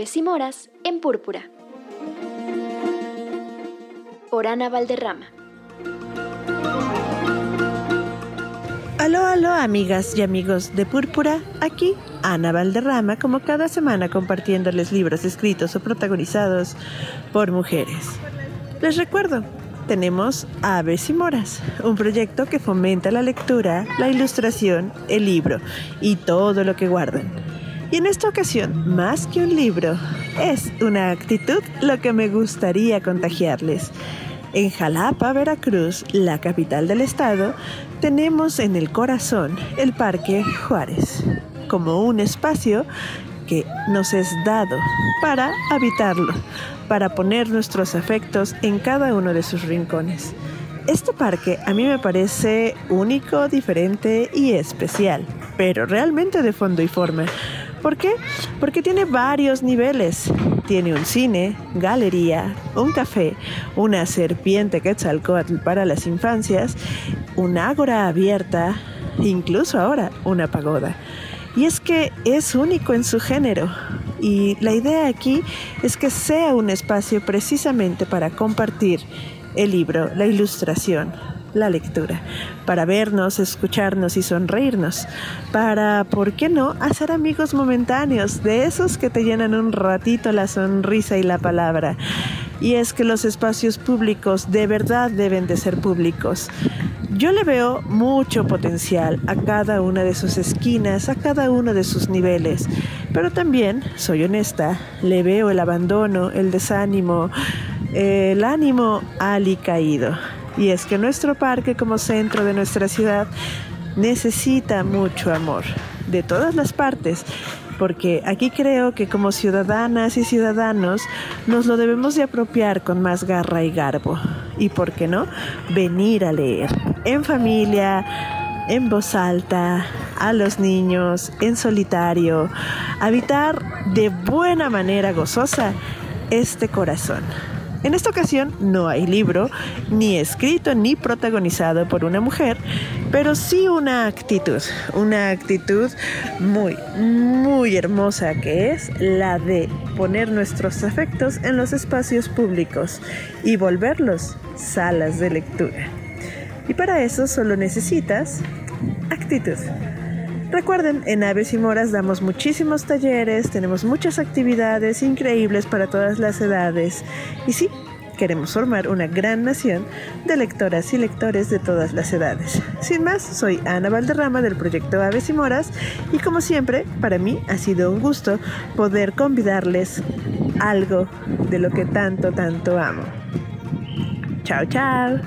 Aves y Moras en Púrpura. Por Ana Valderrama. Aló, aló, amigas y amigos de Púrpura. Aquí Ana Valderrama, como cada semana compartiéndoles libros escritos o protagonizados por mujeres. Les recuerdo, tenemos Aves y Moras, un proyecto que fomenta la lectura, la ilustración, el libro y todo lo que guardan. Y en esta ocasión, más que un libro, es una actitud lo que me gustaría contagiarles. En Jalapa, Veracruz, la capital del estado, tenemos en el corazón el Parque Juárez, como un espacio que nos es dado para habitarlo, para poner nuestros afectos en cada uno de sus rincones. Este parque a mí me parece único, diferente y especial, pero realmente de fondo y forma ¿Por qué? Porque tiene varios niveles. Tiene un cine, galería, un café, una serpiente quetzalcoatl para las infancias, un ágora abierta, incluso ahora una pagoda. Y es que es único en su género. Y la idea aquí es que sea un espacio precisamente para compartir el libro, la ilustración, la lectura, para vernos, escucharnos y sonreírnos, para, ¿por qué no?, hacer amigos momentáneos, de esos que te llenan un ratito la sonrisa y la palabra. Y es que los espacios públicos de verdad deben de ser públicos. Yo le veo mucho potencial a cada una de sus esquinas, a cada uno de sus niveles, pero también, soy honesta, le veo el abandono, el desánimo, el ánimo alicaído. Y es que nuestro parque como centro de nuestra ciudad necesita mucho amor de todas las partes, porque aquí creo que como ciudadanas y ciudadanos nos lo debemos de apropiar con más garra y garbo. Y por qué no, venir a leer en familia, en voz alta, a los niños, en solitario, habitar de buena manera gozosa este corazón. En esta ocasión no hay libro, ni escrito ni protagonizado por una mujer, pero sí una actitud, una actitud muy, muy hermosa que es la de poner nuestros afectos en los espacios públicos y volverlos salas de lectura. Y para eso solo necesitas actitud. Recuerden, en Aves y Moras damos muchísimos talleres, tenemos muchas actividades increíbles para todas las edades. Y sí, queremos formar una gran nación de lectoras y lectores de todas las edades. Sin más, soy Ana Valderrama del proyecto Aves y Moras y como siempre, para mí ha sido un gusto poder convidarles algo de lo que tanto, tanto amo. Chao, chao.